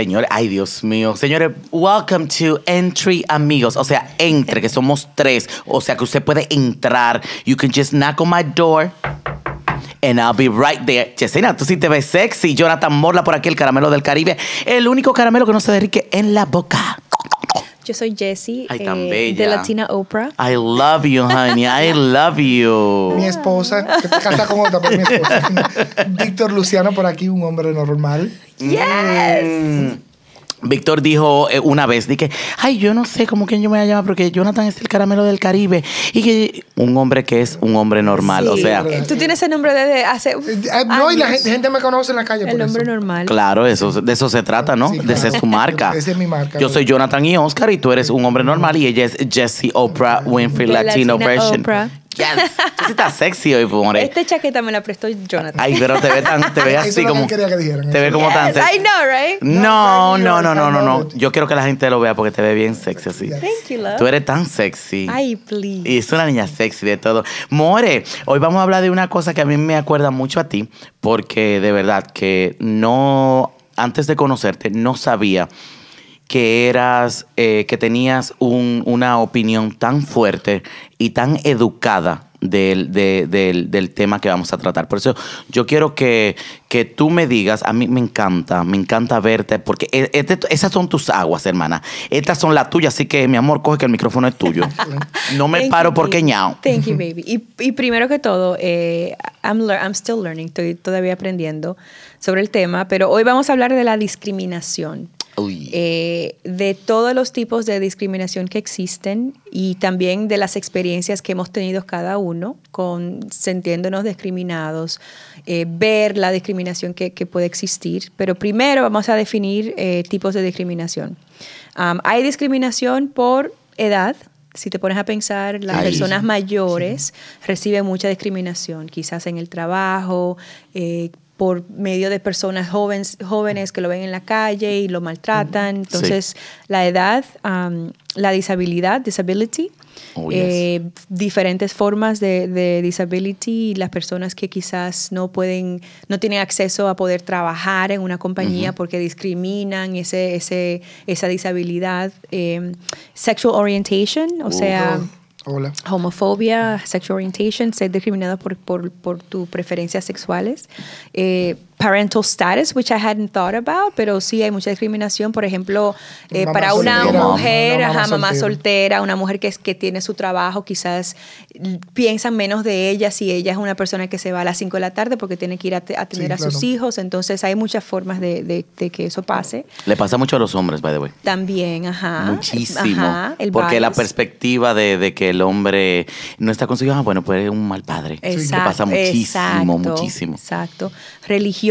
Señores, ay Dios mío. Señores, welcome to Entry Amigos. O sea, entre, que somos tres. O sea, que usted puede entrar. You can just knock on my door. And I'll be right there. Yesenia, tú sí te ves sexy. Jonathan Morla por aquí, el caramelo del Caribe. El único caramelo que no se derrique en la boca. Yo soy Jessie Ay, tan eh, bella. de Latina Oprah. I love you, honey. I love you. Mi esposa, que te casa con otra, pero mi esposa. Víctor Luciano por aquí, un hombre normal. Yes. Víctor dijo eh, una vez, dije, ay, yo no sé cómo quién yo me voy a llamar porque Jonathan es el caramelo del Caribe. Y que un hombre que es un hombre normal, o sea. Tú tienes ese nombre desde hace. Eh, no, y la gente, gente me conoce en la calle por El eso. hombre normal. claro, eso, de eso se trata, ¿no? Sí, De esa es tu claro. marca. Esa es mi marca. Yo soy Jonathan y Oscar y tú eres un hombre normal y ella es Jessie Oprah Winfrey Latino Latina version. Oprah. Yes. Tú sí estás sexy hoy, more. Esta chaqueta me la prestó Jonathan. Ay, pero te ve tan, te ve así como. él quería que dijeran. Te ve como tan sexy. I know, right? No, no, No, no, no, no. Yo quiero que la gente lo vea porque te ve bien sexy así. Thank you, love. Tú eres tan sexy. Ay, please. Y es una niña sexy de todo. More, hoy vamos a hablar de una cosa que a mí me acuerda mucho a ti, porque de verdad que no, antes de conocerte, no sabía que eras, eh, que tenías un- una opinión tan fuerte y tan educada del, de- del- del tema que vamos a tratar. Por eso yo quiero que, que tú me digas, a mí me encanta, me encanta verte, porque e- este- esas son tus aguas, hermana. Estas son las tuyas, así que mi amor, coge que el micrófono es tuyo. No me Thank paro you, porque ñao. Thank you, baby. Y, y primero que todo, eh, I'm, I'm still learning, estoy todavía aprendiendo sobre el tema, pero hoy vamos a hablar de la discriminación. Eh, de todos los tipos de discriminación que existen y también de las experiencias que hemos tenido cada uno con sintiéndonos discriminados, eh, ver la discriminación que, que puede existir. Pero primero vamos a definir eh, tipos de discriminación. Um, hay discriminación por edad. Si te pones a pensar, las personas sí. mayores reciben mucha discriminación, quizás en el trabajo, eh, por medio de personas jóvenes, jóvenes que lo ven en la calle y lo maltratan. Entonces, la edad, um, la disabilidad, disability, Oh, yes. eh, diferentes formas de, de disability y las personas que quizás no pueden, no tienen acceso a poder trabajar en una compañía porque discriminan ese, ese, esa disabilidad. Eh, sexual orientation, o sea Hola. homofobia, sexual orientation, ser discriminado por, por, por tus preferencias sexuales. Eh, parental status, which I hadn't thought about, pero sí hay mucha discriminación. Por ejemplo, eh, Mamá para una soltera, mujer, una mamá ajá, mamá soltera. soltera, una mujer que, es, que tiene su trabajo, quizás l- piensan menos de ella si ella es una persona que se va a las 5 de la tarde porque tiene que ir a te- a atender Sí, a sus hijos. Entonces hay muchas formas de, de- de que eso pase. Le pasa mucho a los hombres, by the way. También, ajá. Muchísimo. Ajá, el porque la perspectiva de, de que el hombre no está consigo, ah, bueno, pues es un mal padre. Que pasa muchísimo, exacto, muchísimo. Exacto. Religión,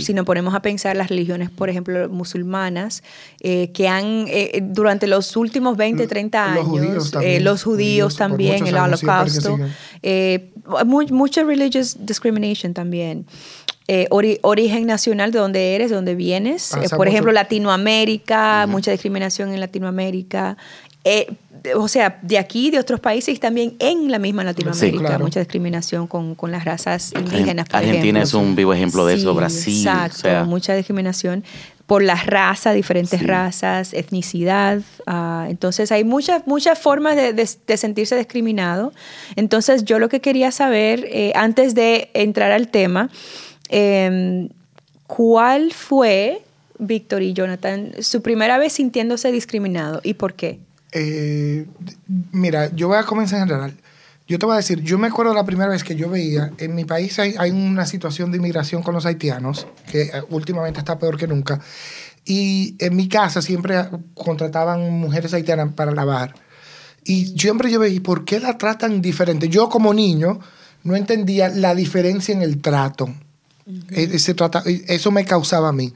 si, nos ponemos a pensar las religiones, por ejemplo, musulmanas, eh, que han, eh, durante los últimos 20, 30 Los años, judíos eh, también, los judíos también, el holocausto, eh, mucha religious discrimination también. Eh, ori- origen nacional de donde eres, de donde vienes. Eh, por mucho. ejemplo, Latinoamérica, mucha discriminación en Latinoamérica. Eh, o sea, de aquí, de otros países y también en la misma Latinoamérica, claro. mucha discriminación con, con las razas indígenas. por Argentina ejemplo. es un vivo ejemplo de eso, Brasil. Exacto, o sea, mucha discriminación por las razas, diferentes Sí. razas, etnicidad. ah, entonces hay muchas, muchas formas de, de- de sentirse discriminado. Entonces yo lo que quería saber, eh, antes de entrar al tema, em, ¿cuál fue, Víctor y Jonathan, su primera vez sintiéndose discriminado y por qué? Eh, mira, yo voy a comenzar en general. Yo te voy a decir, yo me acuerdo la primera vez que yo veía, en mi país hay, hay una situación de inmigración con los haitianos, que eh, últimamente está peor que nunca. Y en mi casa siempre contrataban mujeres haitianas para lavar. Y siempre yo veía, ¿por qué la tratan diferente? Yo como niño no entendía la diferencia en el trato. E- ese trata- eso me causaba a mí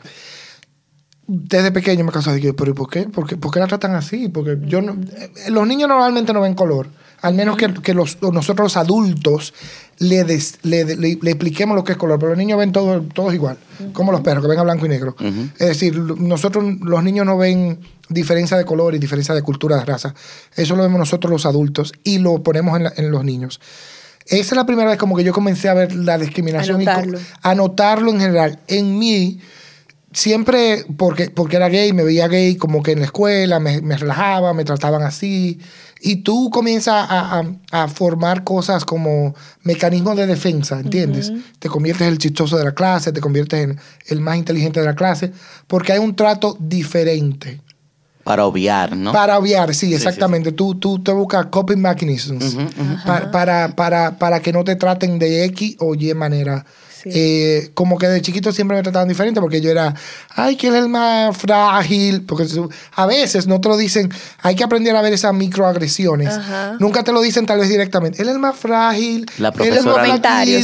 desde pequeño me causaba, dije, pero ¿y por qué? ¿Por qué, por qué la tratan así? Porque yo no, eh, los niños normalmente no ven color, al menos que, que los, nosotros los adultos le, des- le, le- le expliquemos lo que es color, pero los niños ven todo, todos igual, como los perros, que ven a blanco y negro. Es decir, nosotros, los niños no ven diferencia de color y diferencia de cultura, de raza. Eso lo vemos nosotros los adultos y lo ponemos en, la- en los niños. Esa es la primera vez como que yo comencé a ver la discriminación y co- A notarlo. a notarlo en general. En mí, siempre, porque, porque era gay, me veía gay como que en la escuela, me, me relajaba, me trataban así. Y tú comienzas a, a- a formar cosas como mecanismos de defensa, ¿entiendes? Te conviertes en el chistoso de la clase, te conviertes en el más inteligente de la clase, porque hay un trato diferente. Para obviar, ¿no? Para obviar, sí, sí, exactamente. Tú, tú te buscas coping mechanisms Ujú, ujú. pa- para, para, para que no te traten de X o Y manera. Sí. Eh, como que de chiquito siempre me trataban diferente porque yo era, ay, que él es el más frágil. Porque a veces no te lo dicen, hay que aprender a ver esas microagresiones. Ajá. Nunca te lo dicen tal vez directamente. Él es el más frágil. La él es el más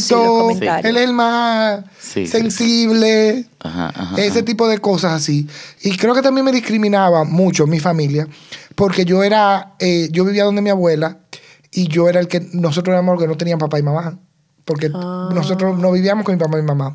sí. Él es el más Sí, sí. sensible. Ajá, ajá, Ese ajá. tipo de cosas así. Y creo que también me discriminaba mucho mi familia, porque yo era, eh, yo vivía donde mi abuela y yo era el que, nosotros éramos los que no tenían papá y mamá, porque Ah. nosotros no vivíamos con mi papá y mi mamá.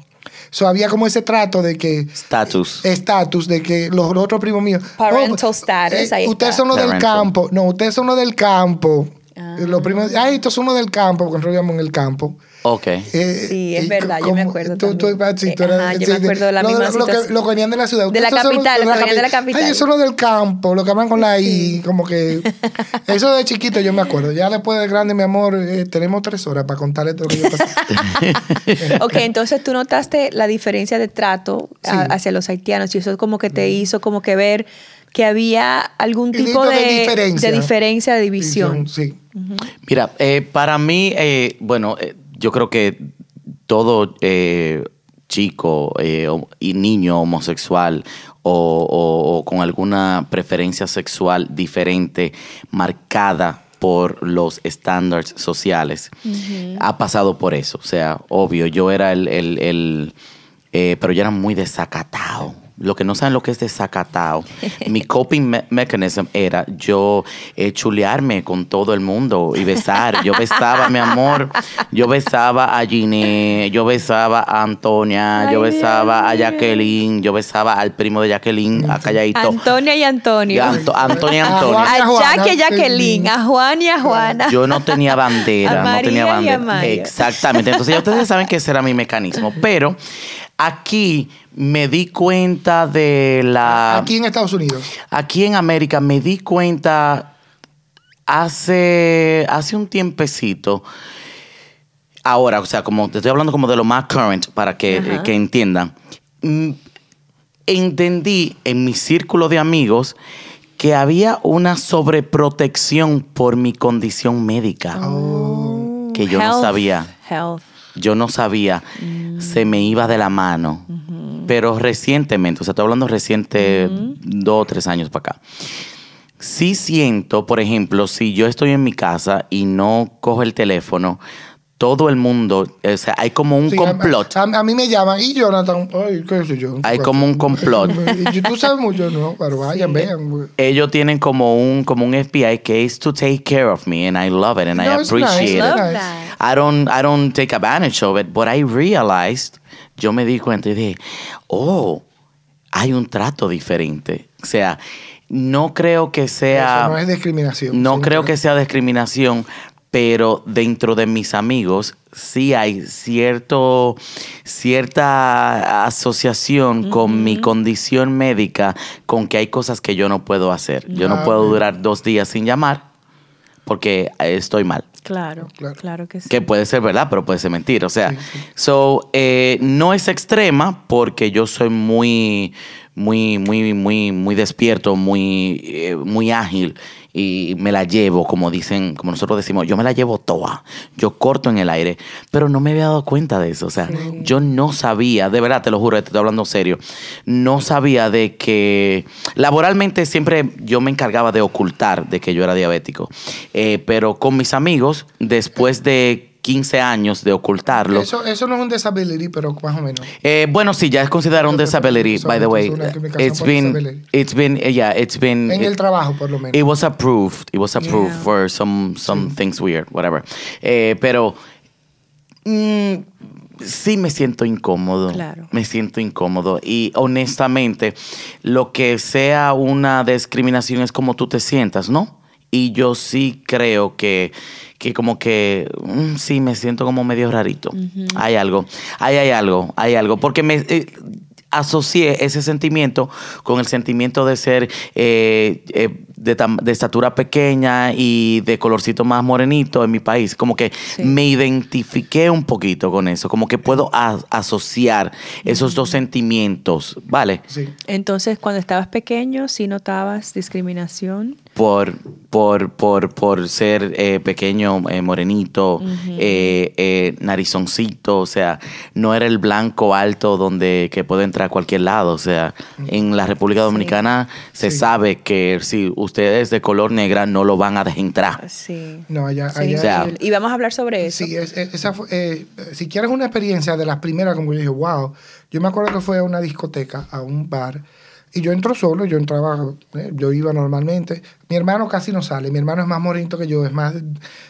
So, había como ese trato de que Status. estatus de que los, los otros primos míos Parental oh, status, ahí ustedes son los del campo no ustedes son los del campo Ah. los primos ay estos son los del campo porque nosotros vivíamos en el campo Ok. eh, Sí, es verdad, yo me acuerdo tú- tú- también. sí, tú eras- ajá, yo sí, me acuerdo de la Lo- misma lo que-. Lo que venían de la ciudad. De la capital, los que venían de la capi- capital. Ay, eso es lo del campo, lo que hablan con la I, como que... Eso de chiquito yo me acuerdo. Ya después de grande, mi amor, eh, tenemos tres horas para contarle todo lo que yo pasé. Ok, entonces tú notaste la diferencia de trato a- hacia los haitianos y eso como que te hizo como que ver que había algún tipo de de, diferencia. de diferencia, de división. Sí. Mira, eh, para mí, eh, bueno, eh, yo creo que todo eh, chico eh, y niño homosexual o, o- o con alguna preferencia sexual diferente marcada por los estándares sociales ha pasado por eso. O sea, obvio, yo era el, el- el, eh, pero yo era muy desacatado. Lo que no saben lo que es desacatado. Mi coping me- mechanism era yo eh, chulearme con todo el mundo y besar. Yo besaba, mi amor. Yo besaba a Ginny, yo besaba a Antonia, yo besaba Dios a. Jacqueline, yo besaba al primo de Jacqueline, a Calladito. Antonia y Antonio. Y Anto- Antonia y A Antonia. Juan. a y Jacqueline. Jacqueline, a Juan y a Juana. Yo no tenía bandera, A no tenía María y a bandera. Maya. Exactamente. Entonces ya ustedes saben que ese era mi mecanismo. Pero aquí me di cuenta de la. Aquí en Estados Unidos. Aquí en América me di cuenta hace, hace un tiempecito. Ahora, o sea, como te estoy hablando como de lo más current para que, eh, que entiendan. Mm, Entendí en mi círculo de amigos que había una sobreprotección por mi condición médica. Que yo no sabía. Health. Yo no sabía. Se me iba de la mano. Pero recientemente, o sea, estoy hablando reciente, dos o tres años para acá. Sí siento, por ejemplo, si yo estoy en mi casa y no cojo el teléfono, todo el mundo, o sea, hay como un Sí, complot. A, a mí me llaman y Jonathan, ay, ¿qué sé yo? Hay como un complot. Y tú sabes mucho, ¿no? Pero vayan, vean. güey. Ellos tienen como un, como un FBI que es to take care of me and I love it and I No, appreciate nice, it. Love nice. that. I don't, I don't take advantage of it, but I realized, yo me di cuenta y dije, oh, hay un trato diferente. O sea, no creo que sea... Eso no es discriminación. No Sí, creo que sea discriminación, pero dentro de mis amigos sí hay cierto, cierta asociación con mi condición médica, con que hay cosas que yo no puedo hacer. Yo no puedo durar dos días sin llamar porque eh, estoy mal. Claro, Claro. claro, que sí. Que puede ser verdad, pero puede ser mentira. O sea, Sí, sí. so, eh, no es extrema porque yo soy muy, muy, muy, muy, muy despierto, muy, eh, muy ágil y me la llevo, como dicen, como nosotros decimos, yo me la llevo toda. Yo corto en el aire, pero no me había dado cuenta de eso. O sea, yo no sabía, de verdad, te lo juro, te estoy hablando serio, no sabía de que laboralmente siempre yo me encargaba de ocultar de que yo era diabético. Eh, pero con mis amigos, después de 15 años de ocultarlo, Eso, eso no es un disability, pero más o menos. eh, bueno, sí, ya es considerado un disability, by the way. It's been, disability. it's been, eh, yeah, it's been. En it- el trabajo, por lo menos. It was approved. It was approved Yeah. for some some things weird, whatever. Eh, pero mm, sí me siento incómodo. Claro. Me siento incómodo. Y honestamente, lo que sea una discriminación es como tú te sientas, ¿no? Y yo sí creo que, que como que mm, sí me siento como medio rarito. Hay algo, ahí hay algo, hay algo. Porque me, eh, asocié ese sentimiento con el sentimiento de ser eh, eh, de, tam- de estatura pequeña y de colorcito más morenito en mi país. Como que Sí. me identifiqué un poquito con eso. Como que puedo asociar esos dos sentimientos, ¿vale? Sí. Entonces, cuando estabas pequeño, ¿sí notabas discriminación? por, por, por, por ser eh, pequeño, eh, morenito, eh, eh, narizoncito, o sea, no era el blanco alto donde que puede entrar a cualquier lado, o sea, en la República Dominicana se Sí. sabe que si usted es de color negra no lo van a dejar entrar. Sí. No, allá, Sí, allá O sea, y vamos a hablar sobre eso. Sí, es- es- esa fue, eh, si quieres una experiencia de las primeras, como yo dije, wow. Yo me acuerdo que fue a una discoteca, a un bar, y yo entro solo, yo entraba, eh, yo iba normalmente. Mi hermano casi no sale, mi hermano es más morenito que yo, es más,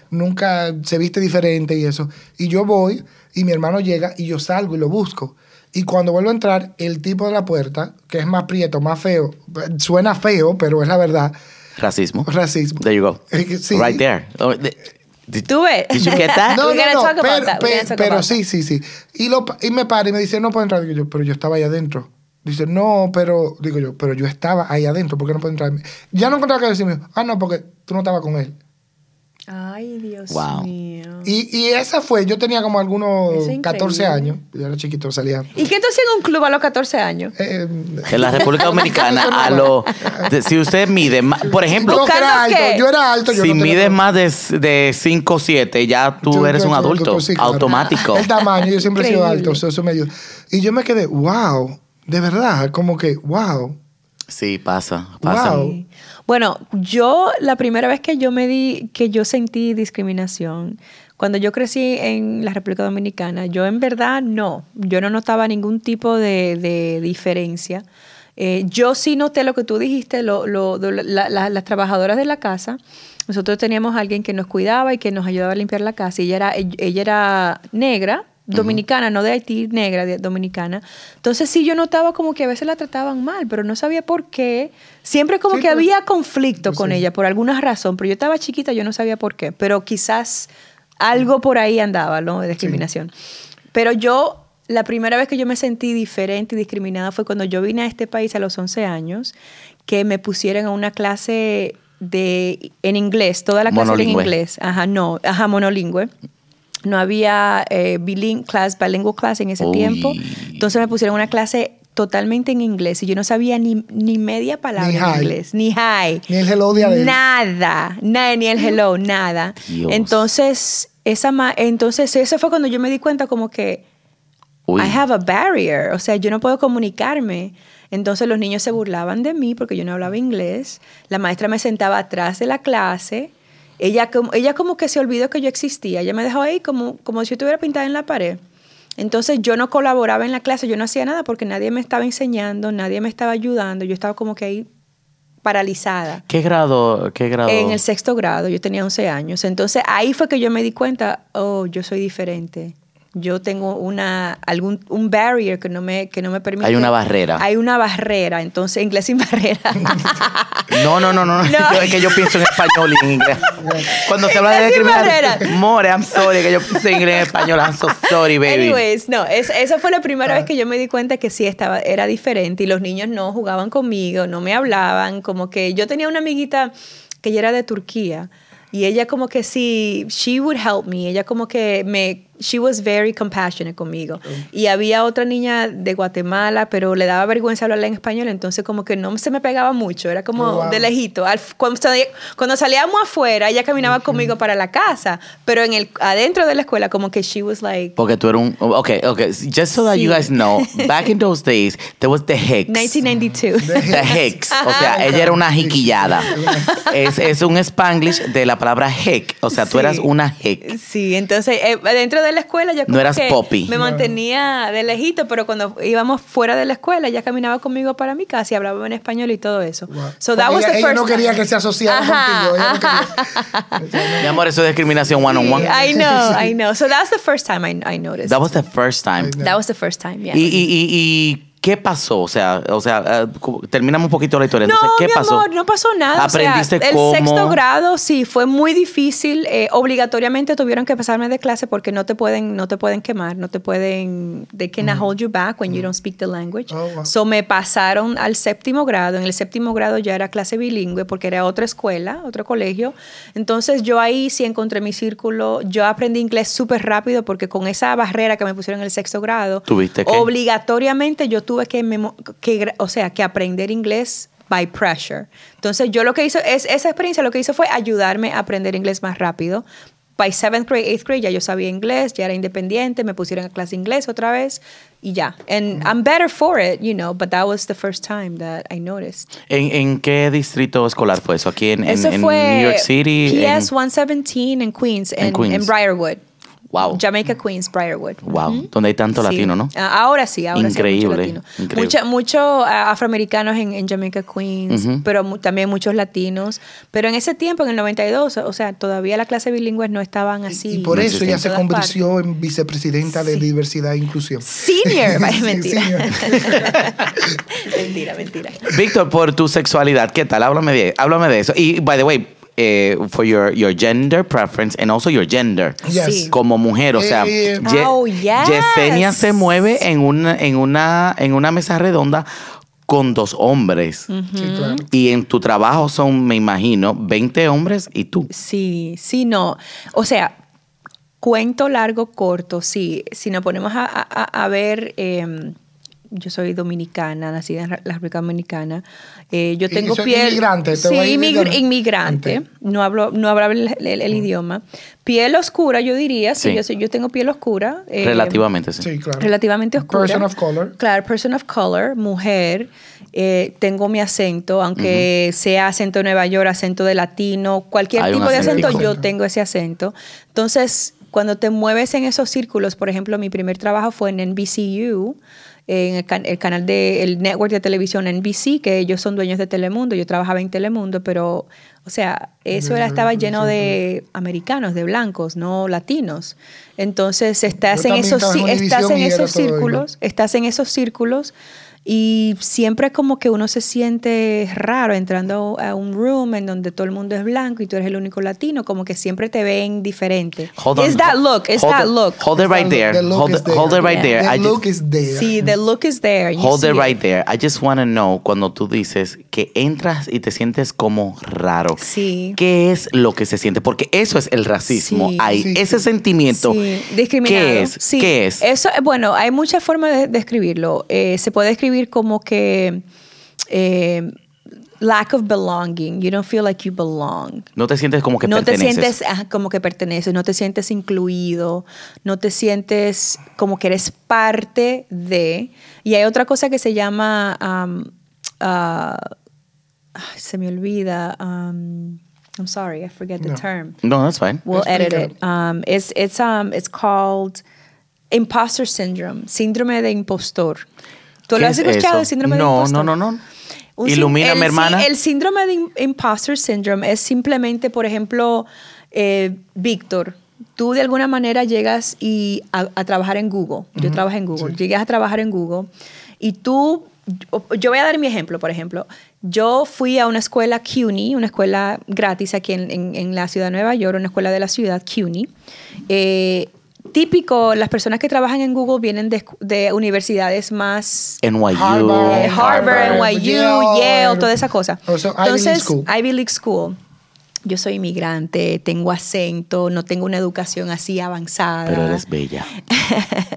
nunca se viste diferente y eso. Y yo voy, y mi hermano llega, y yo salgo y lo busco. Y cuando vuelvo a entrar, el tipo de la puerta, que es más prieto, más feo, suena feo, pero es la verdad, Racismo. racismo. There you go. Sí. Right there. Oh, the- did- ¿Tú ves? Did you get that? No, We're no, no, talk about pero, sí, sí, sí. Y, lo, pa- y me para y me dice, no puedo entrar. Digo yo, pero yo estaba ahí adentro. Dice, no, pero, digo yo, pero yo estaba ahí adentro, ¿por qué no puedo entrar? Ya no encontraba que decirme, ah, no, porque tú no estabas con él. Ay, Dios Wow. mío. Y, y esa fue, yo tenía como algunos Eso es 14 increíble. años, yo era chiquito, salía. ¿Y qué tú hacías en un club a los 14 años? eh, En la República Dominicana, a lo, de- si usted mide, ma- por ejemplo, no, que era ¿Buscando alto, qué? yo era alto. Yo si no mides más de, de 5 o 7, ya tú Yo- eres yo- un yo- adulto, sí, claro. automático. El tamaño, yo siempre he sido alto, eso, eso me ayuda. Y yo me quedé, wow, de verdad, como que, wow. Sí, pasa, pasa. Wow. Bueno, yo la primera vez que yo me di, que yo sentí discriminación, cuando yo crecí en la República Dominicana, yo en verdad no, yo no notaba ningún tipo de, diferencia. Eh, yo sí noté lo que tú dijiste, lo- lo- las trabajadoras de la casa. Nosotros teníamos a alguien que nos cuidaba y que nos ayudaba a limpiar la casa. Y ella era, ella era negra, dominicana, no de Haití, negra, de- dominicana. Entonces sí yo notaba como que a veces la trataban mal, pero no sabía por qué. Siempre como Sí, que pero- había conflicto con Sí. ella por alguna razón, pero yo estaba chiquita, yo no sabía por qué, pero quizás algo por ahí andaba, ¿no? De discriminación. Pero yo, la primera vez que yo me sentí diferente y discriminada fue cuando yo vine a este país a los 11 años, que me pusieron a una clase de en inglés, toda la clase en inglés. Ajá, no, ajá, monolingüe. No había eh, biling- class, bilingual class en ese Uy. tiempo. Entonces me pusieron una clase totalmente en inglés y yo no sabía ni, ni media palabra Ni en hi. inglés, ni hi. Ni el hello de Adele. Nada, nada, ni el hello, nada. Dios. Entonces, esa ma- entonces, eso fue cuando yo me di cuenta como que Uy. I have a barrier, o sea, yo no puedo comunicarme. Entonces los niños se burlaban de mí porque yo no hablaba inglés. La maestra me sentaba atrás de la clase. Ella como, ella como que se olvidó que yo existía. Ella me dejó ahí como, como si yo estuviera pintada en la pared. Entonces yo no colaboraba en la clase, yo no hacía nada porque nadie me estaba enseñando, nadie me estaba ayudando. Yo estaba como que ahí paralizada. ¿Qué grado? ¿Qué grado? En el sexto grado, yo tenía 11 años. Entonces ahí fue que yo me di cuenta, oh, yo soy diferente. Yo tengo una algún un barrier que no me que no me permite. Hay una barrera. Hay una barrera, entonces inglés sin barrera. No, no, no, no. No. Yo, es que yo pienso en español y en inglés. Cuando se habla de barrera. More, I'm sorry, que yo pienso en inglés en español. I'm so sorry, baby. Anyways, no, es- esa fue la primera vez que yo me di cuenta que sí estaba era diferente y los niños no jugaban conmigo, no me hablaban, como que yo tenía una amiguita que ella era de Turquía y ella como que sí, she would help me, ella como que me she was very compassionate conmigo. Y había otra niña de Guatemala, pero le daba vergüenza hablarle en español, entonces como que no se me pegaba mucho, era como Oh, wow. de lejito. Al- cuando, cuando salíamos afuera, ella caminaba conmigo para la casa, pero en el adentro de la escuela como que she was like Porque tú eres un. Okay, okay. Just so that you Sí. guys know, back in those days, there was the Hicks. 1992. The Hicks. O sea, ella era una jiquillada. Es, es un spanglish de la palabra hick. O sea, tú Sí. eras una hick. Sí, entonces eh, dentro de la escuela yo como No eras que poppy. me mantenía de lejito, pero cuando íbamos fuera de la escuela ella caminaba conmigo para mi casa y hablaba en español y todo eso. Wow. So that Porque was ella, the ella first no quería time. que se asociara Ajá, contigo. Ella no quería- Mi amor, eso es discriminación one on one. I know, I know. So that was the first time I, I noticed. That was the first time. That was the first time, yeah. Y, y, y, y ¿Qué pasó? O sea, o sea, uh, cu- terminamos un poquito la historia. No, Entonces, ¿qué mi pasó? amor, no pasó nada. O sea, ¿Aprendiste el cómo? sexto grado sí fue muy difícil. Eh, obligatoriamente tuvieron que pasarme de clase porque no te pueden, no te pueden quemar, no te pueden, they cannot hold you back when you don't speak the language. Oh, wow. So me pasaron al séptimo grado. En el séptimo grado ya era clase bilingüe porque era otra escuela, otro colegio. Entonces yo ahí sí encontré mi círculo. Yo aprendí inglés súper rápido porque con esa barrera que me pusieron en el sexto grado, ¿Tuviste que? obligatoriamente yo tuve que, memo- que, o sea, que aprender inglés by pressure. Entonces yo lo que hice, es, esa experiencia lo que hizo fue ayudarme a aprender inglés más rápido. By seventh grade, eighth grade ya yo sabía inglés, ya era independiente, me pusieron a clase de inglés otra vez y ya. And I'm better for it, you know, but that was the first time that I noticed. ¿En, en qué distrito escolar fue eso? ¿Aquí en, en- Eso en fue New York City? En- PS 117 en Queens, En en, Queens. en Briarwood. Wow. Jamaica Queens, Briarwood. Wow, donde hay tanto Sí. latino, ¿no? Ah, Ahora sí, ahora Increíble, sí. mucho latino. increíble. Muchos ah, afroamericanos en, en Jamaica Queens, pero mu- también muchos latinos. Pero en ese tiempo, en el 92, o sea, todavía las clases bilingües no estaban así. y por eso ella se convirtió en vicepresidenta de Sí. diversidad e inclusión. Senior, mentira. senior. mentira, mentira. Víctor, por tu sexualidad, ¿qué tal? Háblame de, háblame de eso. Y, by the way, eh, for your, your gender preference and also your gender. Yes. Sí. Como mujer, o sea, Eh, Ye- Oh, yes. Yesenia se mueve en una, en, una, en una mesa redonda con dos hombres. Sí, claro. Y en tu trabajo son, me imagino, 20 hombres y tú. Sí, sí, no. O sea, cuento largo, corto, sí. Si nos ponemos a, a- a ver, eh, yo soy dominicana, nacida en la República Dominicana. Eh, yo Y tengo soy piel. inmigrante, te sí, inmigrante. Antes. No hablo, no hablaba el, el- el idioma. Piel oscura, yo diría. Sí, Sí. yo, tengo piel oscura. eh, Relativamente, sí. Sí, claro. relativamente oscura. Person of color. Claro, person of color, mujer. Eh, tengo mi acento, aunque sea acento de Nueva York, acento de latino, cualquier Hay tipo de acento, yo tengo ese acento. Entonces, cuando te mueves en esos círculos, por ejemplo, mi primer trabajo fue en NBCU, en el, can- el canal de el network de televisión NBC, que ellos son dueños de Telemundo. Yo trabajaba en Telemundo, pero, o sea, eso era, estaba lleno de americanos, de blancos, no latinos. Entonces, estás en esos, estás en esos círculos, estás en esos círculos y siempre como que uno se siente raro entrando a un room en donde todo el mundo es blanco y tú eres el único latino, como que siempre te ven diferente. Hold on. It's that look, it's hold that it- look. Hold it right there. The Hold, it- hold it right Yeah. there. The I just- look is there. Sí, the look is there. you Hold it it. right there. I just want to know cuando tú dices que entras y te sientes como raro. Sí. ¿Qué es lo que se siente? Porque eso es el racismo. Sí. Hay Sí, ese sentimiento. Sí, discriminado. ¿Qué es? Sí. ¿Qué es? Eso, eh, bueno, hay muchas formas de describirlo. Eh, se puede escribir como que eh, lack of belonging. You don't feel like you belong. No te sientes como que no te perteneces. sientes ajá, como que perteneces, no te sientes incluido, no te sientes como que eres parte de. Y hay otra cosa que se llama, um, ah, ay, se me olvida, um, I'm sorry, I forget the No. term. No, that's fine. We'll edit it. Um, it's, it's, um, it's called imposter syndrome, síndrome de impostor. ¿Tú ¿Qué lo has es escuchado, el síndrome de No, impostor? no, no, no. Un el, hermana. sí, el síndrome de im- imposter syndrome es simplemente, por ejemplo, eh, Víctor, tú de alguna manera llegas y a, a trabajar en Google. Yo trabajo en Google. Llegas a trabajar en Google y tú, yo, yo voy a dar mi ejemplo, por ejemplo. Yo fui a una escuela CUNY, una escuela gratis aquí en, en- en la ciudad de Nueva York, una escuela de la ciudad CUNY. Eh, típico, las personas que trabajan en Google vienen de, de universidades más NYU. Harvard, Harvard, Harvard, NYU, Yale, Yale, toda esa cosa. O sea, Ivy League Entonces, School. Ivy League School. Yo soy inmigrante, tengo acento, no tengo una educación así avanzada. Pero eres bella.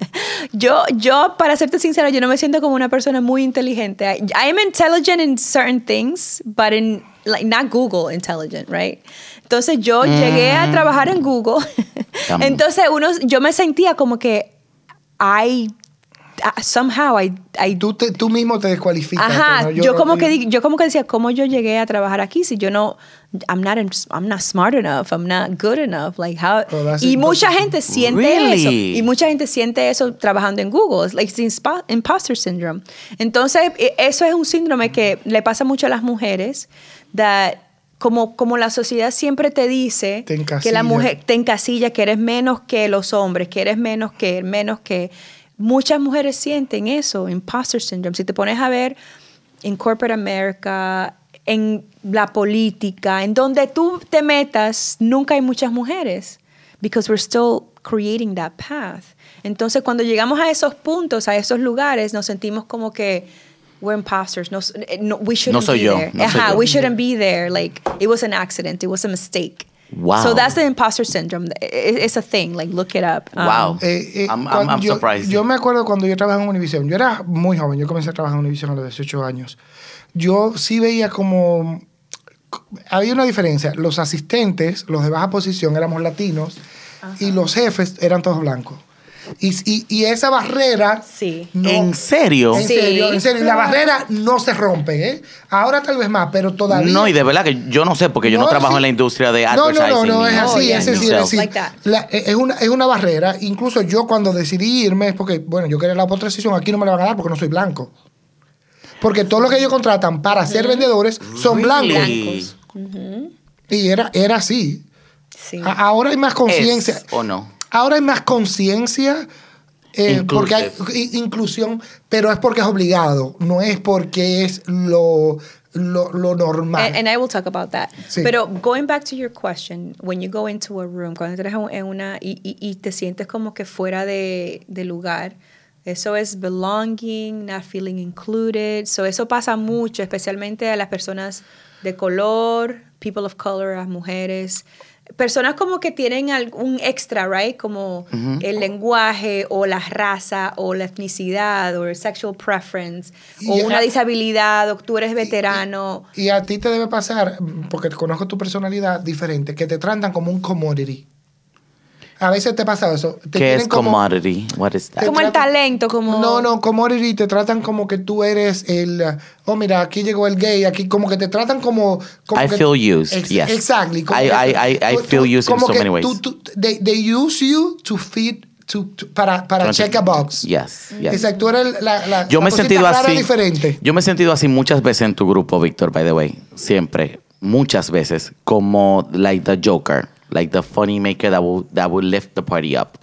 Yo, yo, para serte sincera, yo no me siento como una persona muy inteligente. I, I am intelligent in certain things, but in like not Google intelligent, right? Entonces yo llegué a trabajar en Google. Entonces uno, yo me sentía como que I somehow I, I Tú, te- tú mismo te descualificas. Ajá, ¿no? yo, como que yo como que decía, ¿cómo yo llegué a trabajar aquí si yo no I'm not I'm not smart enough, I'm not good enough, like how Oh, y mucha gente siente Really? eso y mucha gente siente eso trabajando en Google, it's like inspa- imposter syndrome. Entonces, e- eso es un síndrome que le pasa mucho a las mujeres that como, como la sociedad siempre te dice Te que la mujer te encasilla, que eres menos que los hombres, que eres menos que, menos que. Muchas mujeres sienten eso, imposter syndrome. Si te pones a ver en corporate America, en la política, en donde tú te metas, nunca hay muchas mujeres, because we're still creating that path. Entonces, cuando llegamos a esos puntos, a esos lugares, nos sentimos como que we're imposters. No, no we shouldn't No soy be yo, there. no soy Ajá, yo. we shouldn't be there. Like it was an accident. It was a mistake. Wow. So that's the imposter syndrome. It- It's a thing. Like look it up. Um, Wow. Eh, eh, I'm, I'm, I'm yo, surprised. yo me acuerdo cuando yo trabajaba en Univision. Yo era muy joven. Yo comencé a trabajar en Univision a los 18 años. Yo sí veía como... Había una diferencia. Los asistentes, los de baja posición, éramos latinos y los jefes eran todos blancos. Y, y- y esa barrera... Sí. no- ¿En serio? En Sí. serio, en serio. Y La barrera no se rompe, ¿eh? Ahora tal vez más, pero todavía... No, y de verdad que yo no sé, porque yo no, No, trabajo sí. en la industria de No, no, advertising. no, no, ni- es así, Oh, yeah, es decir, no. es decir, Like la- es, una, es una barrera. Incluso yo cuando decidí irme es porque, bueno, yo quería la otra decisión, aquí no me la van a dar porque no soy blanco. Porque todos los que ellos contratan para ser vendedores son blancos. Really? Y era, era así. Sí. A- ahora hay más conciencia. ¿Es o no? Ahora hay más conciencia. eh, porque hay inclusión, pero es porque es obligado, no es porque es lo, lo, lo normal. And, and I will talk about that. Sí. Pero going back to your question, when you go into a room, cuando entras en una y, y- y te sientes como que fuera de, de lugar, eso es belonging, not feeling included. So eso pasa mucho, especialmente a las personas de color, people of color, a las mujeres. Personas como que tienen algún extra, right? Como el lenguaje o la raza o la etnicidad o el sexual preference o Y una a- disabilidad o tú eres veterano. Y a ti te debe pasar, porque conozco tu personalidad diferente, que te tratan como un commodity. A veces te pasa eso. Te ¿Qué es como- commodity? What is that? Como el tratan- talento, como... No, no, commodity te tratan como que tú eres el... Oh, mira, aquí llegó el gay, aquí como que te tratan como... como I que- feel used, Ex- yes. Exactly. como I- que- I- I- I feel tú- used in so que many ways. tú- tú- they, they use you to fit... To, to- para para check a box. Yes, yes. Exacto, eres la, la, Yo la me he sentido así. diferente. Yo me he sentido así muchas veces en tu grupo, Víctor, by the way. Siempre. Muchas veces. Como like the Joker. Like the funny maker that will, that will lift the party up.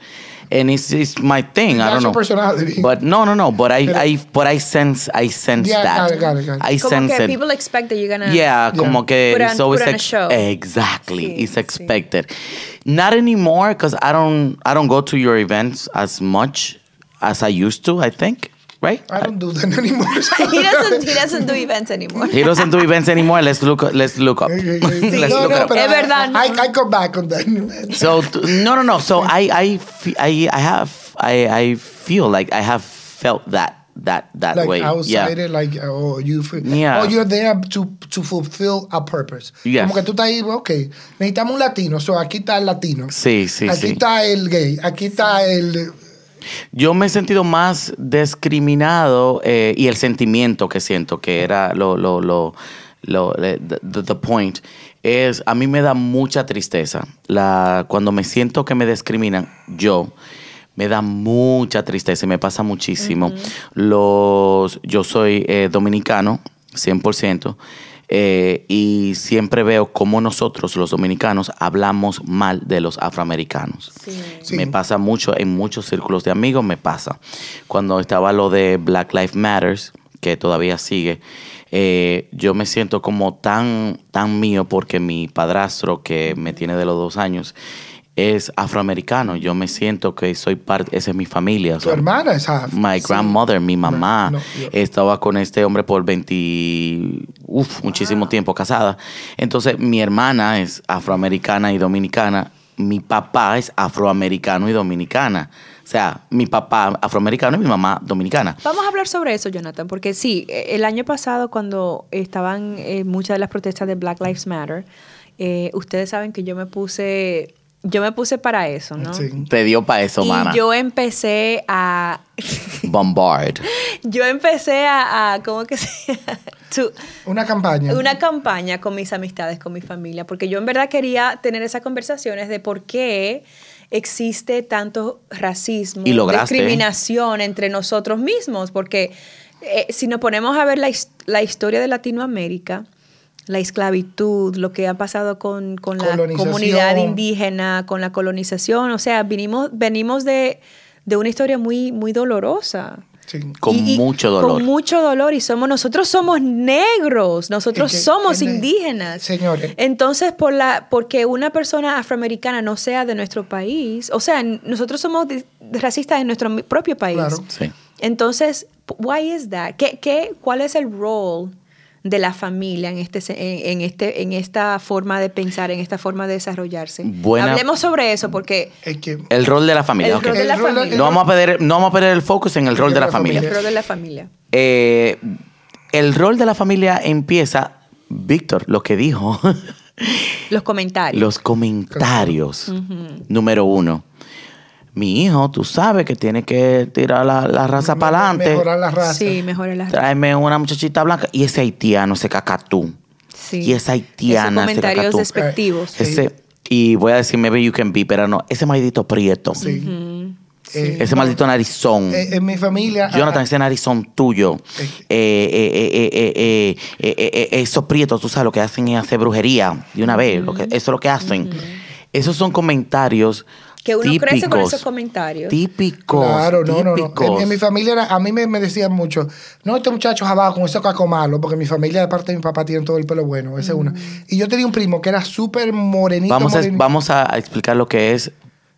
And it's, it's my thing. I don't know. your personality. But no, no, no. But I, I, but I sense, I sense Yeah, that. got it, got it, got it. I como sense que it. people expect that you're gonna... Yeah, como que Put on- it's always put on a ex- show. exactly. Sí, it's sí. expected. Not anymore because I don't I don't go to your events as much as I used to. I think, right? I don't do that anymore. he, doesn't, he doesn't do events anymore. He doesn't do events anymore. Let's look. Let's look up. no, let's look no, up. pero Es verdad, I. I, I come back on that. So no, no, no. So I, I, I, I have, I, I feel like I have felt that, that, that like way. outside yeah. it, like oh you feel, Yeah. oh you're there to to fulfill a purpose. Yes. Como que tú estás ahí, ok, necesitamos un latino, so aquí está el latino. Sí, sí, Aquí sí. está el gay, aquí está el Yo me he sentido más discriminado eh, y el sentimiento que siento que era lo, lo, lo, lo eh, the, point es a mí me da mucha tristeza. La cuando me siento que me discriminan yo me da mucha tristeza y me pasa muchísimo. Los yo soy eh, dominicano 100% eh, y siempre veo cómo nosotros los dominicanos hablamos mal de los afroamericanos Sí. me pasa mucho en muchos círculos de amigos, me pasa. Cuando estaba lo de Black Lives Matters, que todavía sigue, eh, yo me siento como tan, tan mío porque mi padrastro, que me tiene de los dos años, es afroamericano. Yo me siento que soy parte, esa es mi familia. o tu sea, hermana es half. My grandmother, mi mamá, No, yo- estaba con este hombre por 20, uf, muchísimo tiempo casada. Entonces, mi hermana es afroamericana y dominicana. Mi papá es afroamericano y dominicana. O sea, mi papá afroamericano y mi mamá dominicana. Vamos a hablar sobre eso, Jonathan, porque sí, eh, el año pasado cuando estaban eh, muchas de las protestas de Black Lives Matter, eh, ustedes saben que yo me puse, yo me puse para eso, ¿no? Sí. Te dio para eso, Y mana. yo empecé a, Bombard. yo empecé a, a ¿cómo que se? To- Una campaña. una campaña con mis amistades, con mi familia, porque yo en verdad quería tener esas conversaciones de por qué existe tanto racismo, Y lograste. discriminación entre nosotros mismos, porque eh, si nos ponemos a ver la historia de Latinoamérica, la esclavitud, lo que ha pasado con, con la comunidad indígena, con la colonización, o sea, vinimos, venimos de, de una historia muy, muy dolorosa. Sí. Con Y- mucho dolor. Con mucho dolor y somos nosotros somos negros, nosotros Es que- somos indígenas. señores. Entonces, por la porque una persona afroamericana no sea de nuestro país, o sea, nosotros somos racistas en nuestro propio país. Claro. Sí. Entonces, why is that? ¿Qué, qué, ¿Cuál es el role de la familia en este en, en este en esta forma de pensar, en esta forma de desarrollarse? Buena- Hablemos sobre eso porque Es que El rol de la familia. El ok. rol de la El rol de- familia. No vamos a perder, no vamos a perder el focus en el rol de la familia. el rol de la familia. Eh, el rol de la familia empieza, Víctor, lo que dijo, Los comentarios. los comentarios. Número uno mi hijo, tú sabes que tiene que tirar la, la raza para adelante. Mejorar la raza. Sí, mejorar la raza. Tráeme una muchachita blanca. Y ese haitiano, ese cacatú. Sí. Y esa haitiana, ese comentarios despectivos. Eh, y voy a decir, maybe you can be, pero no, ese maldito prieto. Sí. Ese maldito narizón. Eh, en mi familia. Jonathan, ah, ese narizón tuyo. Eh, esos prietos, tú sabes, lo que hacen es hacer brujería de una vez. Lo que, eso es lo que hacen. Uh. Esos son comentarios que uno típicos. crece con esos comentarios. Típicos. Claro, no, no, no. En, en mi familia, era- a mí me, me decían mucho, no, este muchacho abajo con ese caco malo, porque mi familia, de parte de mi papá, tiene todo el pelo bueno. Esa es una. Y yo tenía un primo que era súper morenito, Vamos, a, vamos a explicar lo que es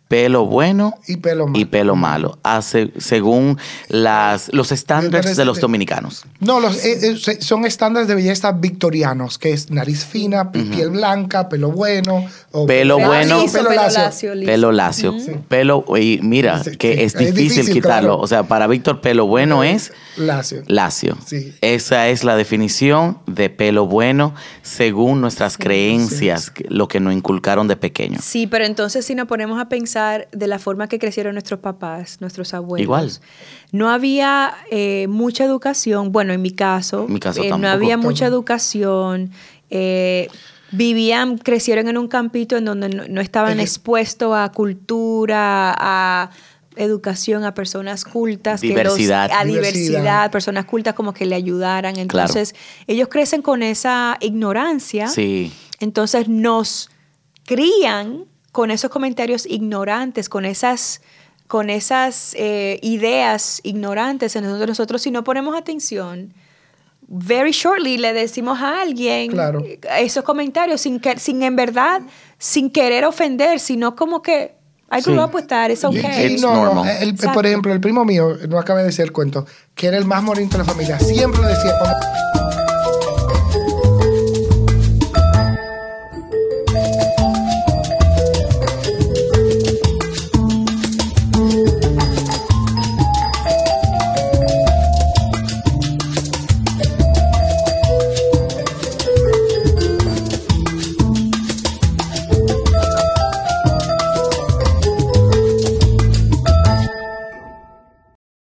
pelo bueno y pelo malo. y pelo malo, hace, según las, los estándares de los eh, dominicanos. No, los, eh, eh, son estándares de belleza victorianos, que es nariz fina, pi- piel blanca, pelo bueno. o- Pelo bueno. Liso, pelo pelo lacio. lacio, liso. Pelo lacio. Pelo, y mira, Sí, que sí. es Es difícil, difícil, quitarlo. claro. O sea, para Víctor, pelo bueno es Lacio. lacio. Sí. Esa es la definición de pelo bueno según nuestras creencias, lo que nos inculcaron de pequeño. Sí, pero entonces si nos ponemos a pensar de la forma que crecieron nuestros papás, nuestros abuelos. Igual. No había eh, mucha educación, bueno, en mi caso, En mi caso eh, no tampoco. había mucha educación. eh, vivían, crecieron en un campito en donde no, no estaban expuestos a cultura, a educación, a personas cultas, que los- Diversidad. a Diversidad. diversidad, personas cultas como que le ayudaran. Claro. Entonces, ellos crecen con esa ignorancia. Sí. Entonces nos crían con esos comentarios ignorantes, con esas, con esas eh, ideas ignorantes. Entonces nosotros si no ponemos atención, very shortly le decimos a alguien Claro. esos comentarios sin, que, sin en verdad, sin querer ofender, sino como que I grew Sí. up with that, it's okay. It's no, no, normal. el- Exacto. por ejemplo, el primo mío, no acabé de decir el cuento, que era el más morenito de la familia, siempre decía, cuando-